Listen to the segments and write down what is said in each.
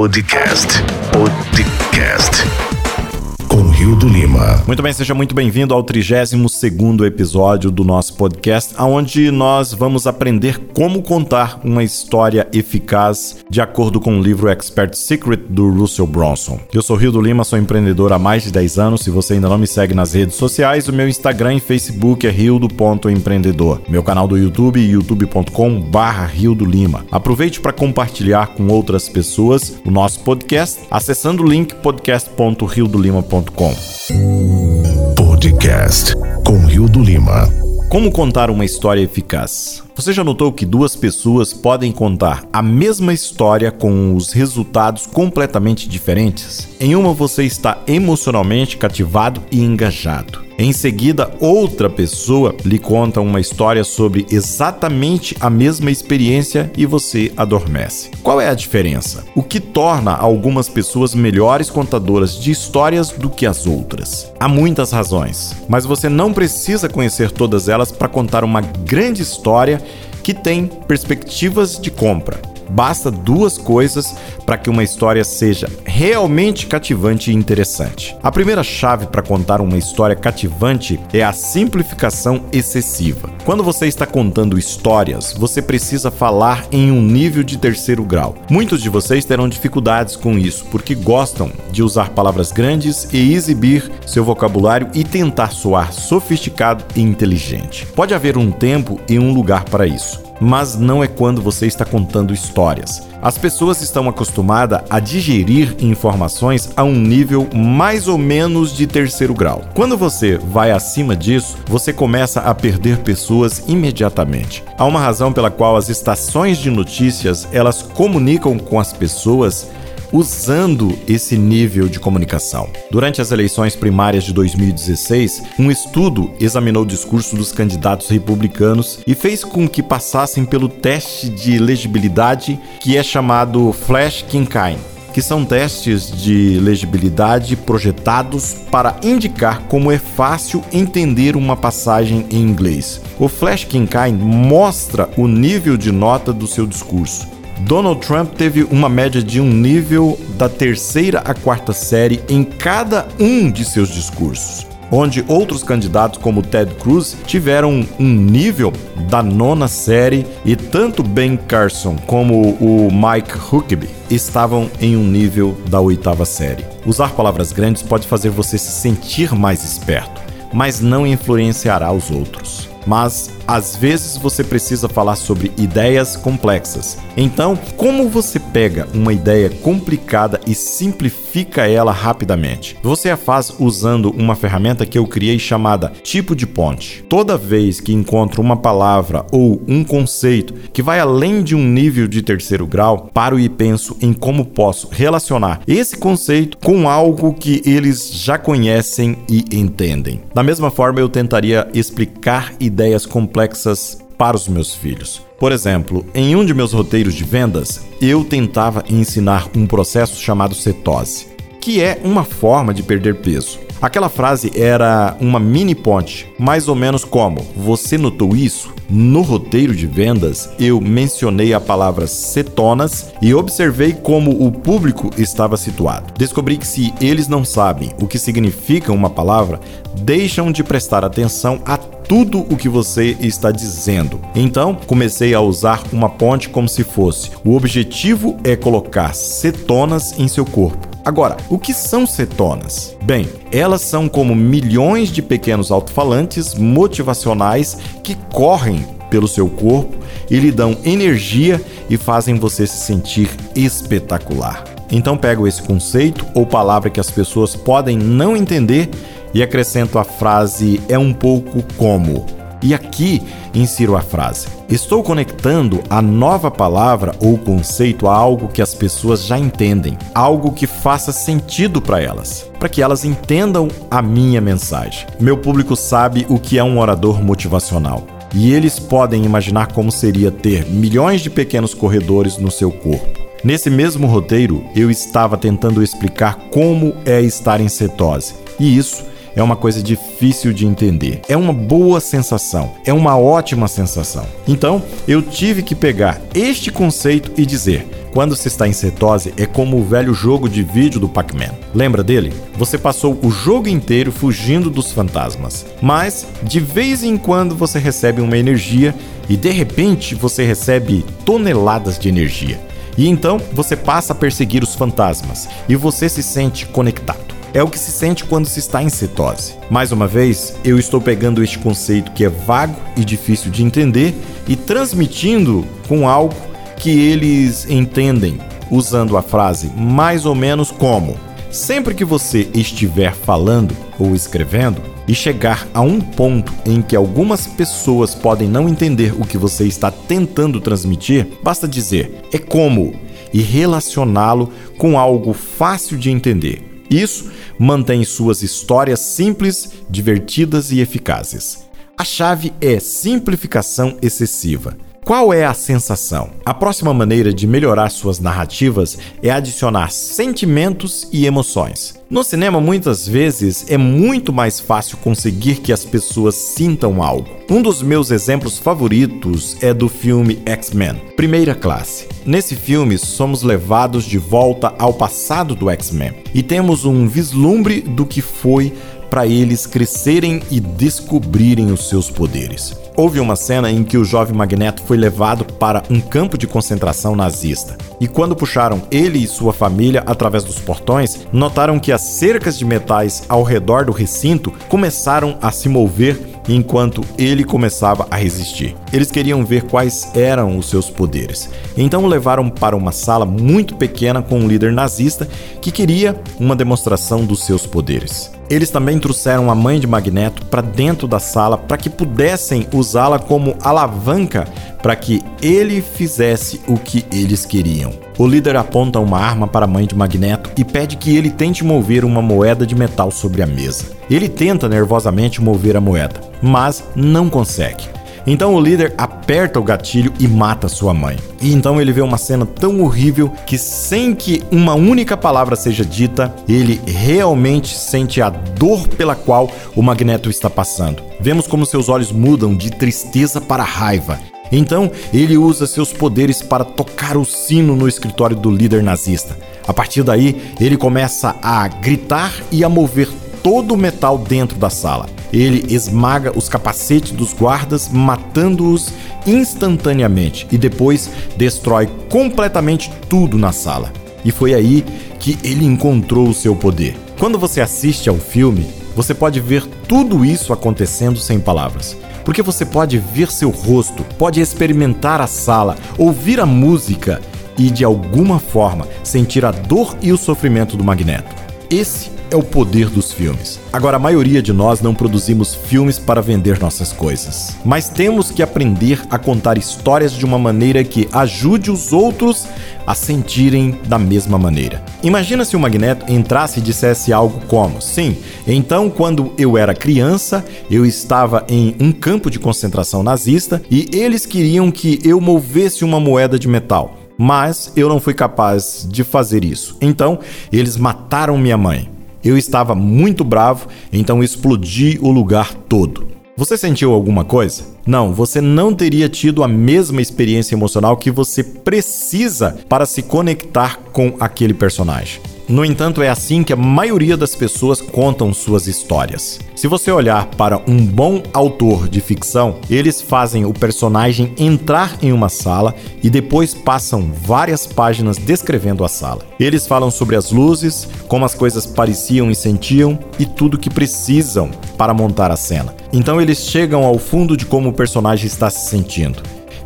Podcast. Podcast. Lima. Muito bem, seja muito bem-vindo ao 32º episódio do nosso podcast, onde nós vamos aprender como contar uma história eficaz de acordo com o livro Expert Secret do Russell Bronson. Eu sou Rio do Lima, sou empreendedor há mais de 10 anos. Se você ainda não me segue nas redes sociais, o meu Instagram e Facebook é rio.empreendedor. Meu canal do YouTube youtube.com barra Rio do Lima. Aproveite para compartilhar com outras pessoas o nosso podcast acessando o link podcast.riodolima.com Podcast com Rio do Lima. Como contar uma história eficaz? Você já notou que duas pessoas podem contar a mesma história com os resultados completamente diferentes? Em uma você está emocionalmente cativado e engajado. Em seguida, outra pessoa lhe conta uma história sobre exatamente a mesma experiência e você adormece. Qual é a diferença? O que torna algumas pessoas melhores contadoras de histórias do que as outras? Há muitas razões, mas você não precisa conhecer todas elas para contar uma grande história que tem perspectivas de compra. Basta duas coisas para que uma história seja realmente cativante e interessante. A primeira chave para contar uma história cativante é a simplificação excessiva. Quando você está contando histórias, você precisa falar em um nível de terceiro grau. Muitos de vocês terão dificuldades com isso porque gostam de usar palavras grandes e exibir seu vocabulário e tentar soar sofisticado e inteligente. Pode haver um tempo e um lugar para isso mas não é quando você está contando histórias. As pessoas estão acostumadas a digerir informações a um nível mais ou menos de terceiro grau. Quando você vai acima disso, você começa a perder pessoas imediatamente. Há uma razão pela qual as estações de notícias, elas comunicam com as pessoas usando esse nível de comunicação. Durante as eleições primárias de 2016, um estudo examinou o discurso dos candidatos republicanos e fez com que passassem pelo teste de legibilidade que é chamado Flash Kincaid que são testes de legibilidade projetados para indicar como é fácil entender uma passagem em inglês. O Flash Kincaid mostra o nível de nota do seu discurso. Donald Trump teve uma média de um nível da terceira à quarta série em cada um de seus discursos, onde outros candidatos como Ted Cruz tiveram um nível da nona série e tanto Ben Carson como o Mike Huckabee estavam em um nível da oitava série. Usar palavras grandes pode fazer você se sentir mais esperto, mas não influenciará os outros mas às vezes você precisa falar sobre ideias complexas. Então, como você pega uma ideia complicada e simplifica ela rapidamente? Você a faz usando uma ferramenta que eu criei chamada tipo de ponte. Toda vez que encontro uma palavra ou um conceito que vai além de um nível de terceiro grau, paro e penso em como posso relacionar esse conceito com algo que eles já conhecem e entendem. Da mesma forma, eu tentaria explicar ideias ideias complexas para os meus filhos. Por exemplo, em um de meus roteiros de vendas, eu tentava ensinar um processo chamado cetose, que é uma forma de perder peso. Aquela frase era uma mini ponte, mais ou menos como: Você notou isso? No roteiro de vendas, eu mencionei a palavra cetonas e observei como o público estava situado. Descobri que se eles não sabem o que significa uma palavra, deixam de prestar atenção a tudo o que você está dizendo. Então, comecei a usar uma ponte como se fosse: o objetivo é colocar cetonas em seu corpo. Agora, o que são cetonas? Bem, elas são como milhões de pequenos alto-falantes motivacionais que correm pelo seu corpo e lhe dão energia e fazem você se sentir espetacular. Então pego esse conceito ou palavra que as pessoas podem não entender e acrescento a frase é um pouco como e aqui insiro a frase: Estou conectando a nova palavra ou conceito a algo que as pessoas já entendem, algo que faça sentido para elas, para que elas entendam a minha mensagem. Meu público sabe o que é um orador motivacional. E eles podem imaginar como seria ter milhões de pequenos corredores no seu corpo. Nesse mesmo roteiro, eu estava tentando explicar como é estar em cetose. E isso é uma coisa difícil de entender. É uma boa sensação, é uma ótima sensação. Então, eu tive que pegar este conceito e dizer: quando se está em cetose, é como o velho jogo de vídeo do Pac-Man. Lembra dele? Você passou o jogo inteiro fugindo dos fantasmas, mas de vez em quando você recebe uma energia e de repente você recebe toneladas de energia. E então você passa a perseguir os fantasmas e você se sente conectado. É o que se sente quando se está em cetose. Mais uma vez, eu estou pegando este conceito que é vago e difícil de entender e transmitindo com algo que eles entendem, usando a frase mais ou menos como: sempre que você estiver falando ou escrevendo e chegar a um ponto em que algumas pessoas podem não entender o que você está tentando transmitir, basta dizer é como e relacioná-lo com algo fácil de entender. Isso mantém suas histórias simples, divertidas e eficazes. A chave é simplificação excessiva. Qual é a sensação? A próxima maneira de melhorar suas narrativas é adicionar sentimentos e emoções. No cinema, muitas vezes é muito mais fácil conseguir que as pessoas sintam algo. Um dos meus exemplos favoritos é do filme X-Men, Primeira Classe. Nesse filme, somos levados de volta ao passado do X-Men e temos um vislumbre do que foi para eles crescerem e descobrirem os seus poderes. Houve uma cena em que o jovem Magneto foi levado para um campo de concentração nazista. E quando puxaram ele e sua família através dos portões, notaram que as cercas de metais ao redor do recinto começaram a se mover enquanto ele começava a resistir. Eles queriam ver quais eram os seus poderes. Então o levaram para uma sala muito pequena com um líder nazista que queria uma demonstração dos seus poderes. Eles também trouxeram a mãe de Magneto para dentro da sala para que pudessem usá-la como alavanca para que ele fizesse o que eles queriam. O líder aponta uma arma para a mãe de Magneto e pede que ele tente mover uma moeda de metal sobre a mesa. Ele tenta nervosamente mover a moeda, mas não consegue. Então o líder aperta o gatilho e mata sua mãe. E então ele vê uma cena tão horrível que, sem que uma única palavra seja dita, ele realmente sente a dor pela qual o Magneto está passando. Vemos como seus olhos mudam de tristeza para raiva. Então ele usa seus poderes para tocar o sino no escritório do líder nazista. A partir daí, ele começa a gritar e a mover todo o metal dentro da sala. Ele esmaga os capacetes dos guardas, matando-os instantaneamente e depois destrói completamente tudo na sala. E foi aí que ele encontrou o seu poder. Quando você assiste ao filme, você pode ver tudo isso acontecendo sem palavras. Porque você pode ver seu rosto, pode experimentar a sala, ouvir a música e, de alguma forma, sentir a dor e o sofrimento do Magneto. Esse é o poder dos filmes. Agora, a maioria de nós não produzimos filmes para vender nossas coisas, mas temos que aprender a contar histórias de uma maneira que ajude os outros a sentirem da mesma maneira. Imagina se o Magneto entrasse e dissesse algo como: Sim, então quando eu era criança, eu estava em um campo de concentração nazista e eles queriam que eu movesse uma moeda de metal mas eu não fui capaz de fazer isso. Então, eles mataram minha mãe. Eu estava muito bravo, então explodi o lugar todo. Você sentiu alguma coisa? Não, você não teria tido a mesma experiência emocional que você precisa para se conectar com aquele personagem. No entanto, é assim que a maioria das pessoas contam suas histórias. Se você olhar para um bom autor de ficção, eles fazem o personagem entrar em uma sala e depois passam várias páginas descrevendo a sala. Eles falam sobre as luzes, como as coisas pareciam e sentiam e tudo que precisam para montar a cena. Então eles chegam ao fundo de como o personagem está se sentindo.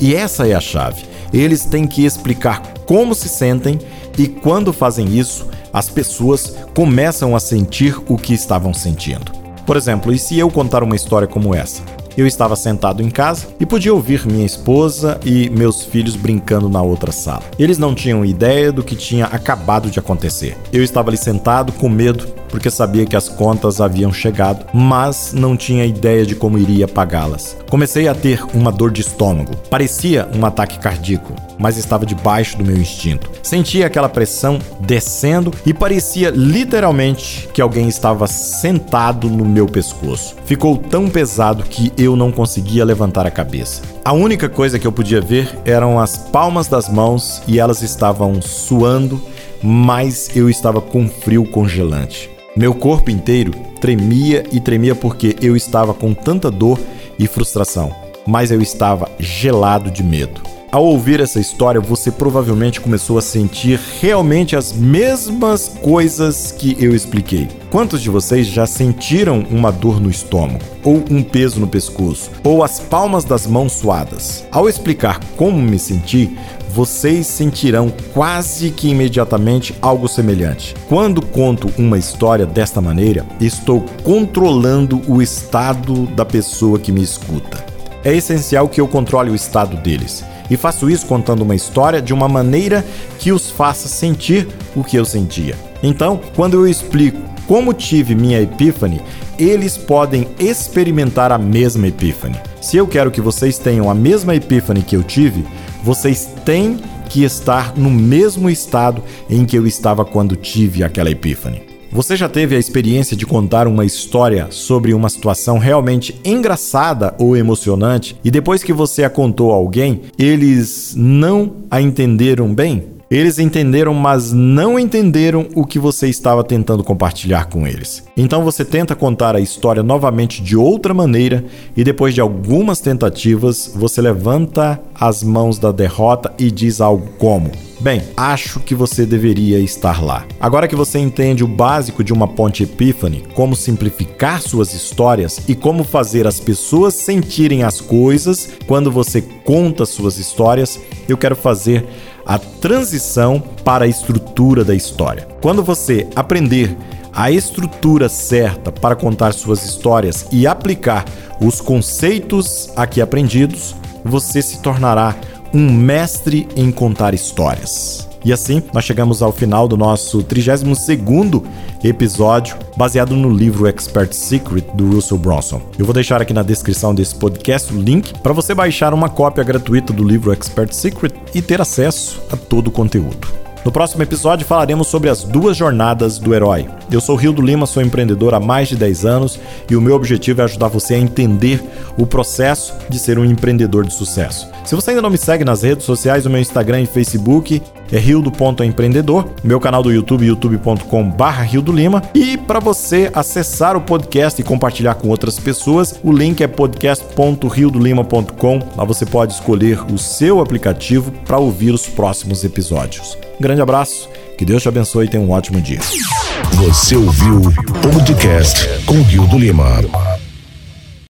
E essa é a chave. Eles têm que explicar como se sentem e quando fazem isso, as pessoas começam a sentir o que estavam sentindo. Por exemplo, e se eu contar uma história como essa? Eu estava sentado em casa e podia ouvir minha esposa e meus filhos brincando na outra sala. Eles não tinham ideia do que tinha acabado de acontecer. Eu estava ali sentado com medo porque sabia que as contas haviam chegado, mas não tinha ideia de como iria pagá-las. Comecei a ter uma dor de estômago. Parecia um ataque cardíaco, mas estava debaixo do meu instinto. Sentia aquela pressão descendo e parecia literalmente que alguém estava sentado no meu pescoço. Ficou tão pesado que eu não conseguia levantar a cabeça. A única coisa que eu podia ver eram as palmas das mãos e elas estavam suando, mas eu estava com frio congelante. Meu corpo inteiro tremia e tremia porque eu estava com tanta dor e frustração, mas eu estava gelado de medo. Ao ouvir essa história, você provavelmente começou a sentir realmente as mesmas coisas que eu expliquei. Quantos de vocês já sentiram uma dor no estômago, ou um peso no pescoço, ou as palmas das mãos suadas? Ao explicar como me senti, vocês sentirão quase que imediatamente algo semelhante. Quando conto uma história desta maneira, estou controlando o estado da pessoa que me escuta. É essencial que eu controle o estado deles. E faço isso contando uma história de uma maneira que os faça sentir o que eu sentia. Então, quando eu explico como tive minha epífane, eles podem experimentar a mesma epífane. Se eu quero que vocês tenham a mesma epífane que eu tive, vocês têm que estar no mesmo estado em que eu estava quando tive aquela epífane. Você já teve a experiência de contar uma história sobre uma situação realmente engraçada ou emocionante e depois que você a contou a alguém, eles não a entenderam bem? Eles entenderam, mas não entenderam o que você estava tentando compartilhar com eles. Então você tenta contar a história novamente de outra maneira e depois de algumas tentativas, você levanta as mãos da derrota e diz algo como: Bem, acho que você deveria estar lá. Agora que você entende o básico de uma ponte epífane, como simplificar suas histórias e como fazer as pessoas sentirem as coisas quando você conta suas histórias, eu quero fazer a transição para a estrutura da história. Quando você aprender a estrutura certa para contar suas histórias e aplicar os conceitos aqui aprendidos, você se tornará um mestre em contar histórias. E assim, nós chegamos ao final do nosso 32º episódio, baseado no livro Expert Secret do Russell Bronson. Eu vou deixar aqui na descrição desse podcast o link para você baixar uma cópia gratuita do livro Expert Secret e ter acesso a todo o conteúdo. No próximo episódio falaremos sobre as duas jornadas do herói. Eu sou Rio do Lima, sou empreendedor há mais de 10 anos e o meu objetivo é ajudar você a entender o processo de ser um empreendedor de sucesso. Se você ainda não me segue nas redes sociais, o meu Instagram e Facebook é rio.empreendedor, meu canal do YouTube youtube.com/barra Rio do Lima e para você acessar o podcast e compartilhar com outras pessoas, o link é podcast.riodolima.com. Lá você pode escolher o seu aplicativo para ouvir os próximos episódios. Grande abraço, que Deus te abençoe e tenha um ótimo dia. Você ouviu o podcast com Rio do Lima.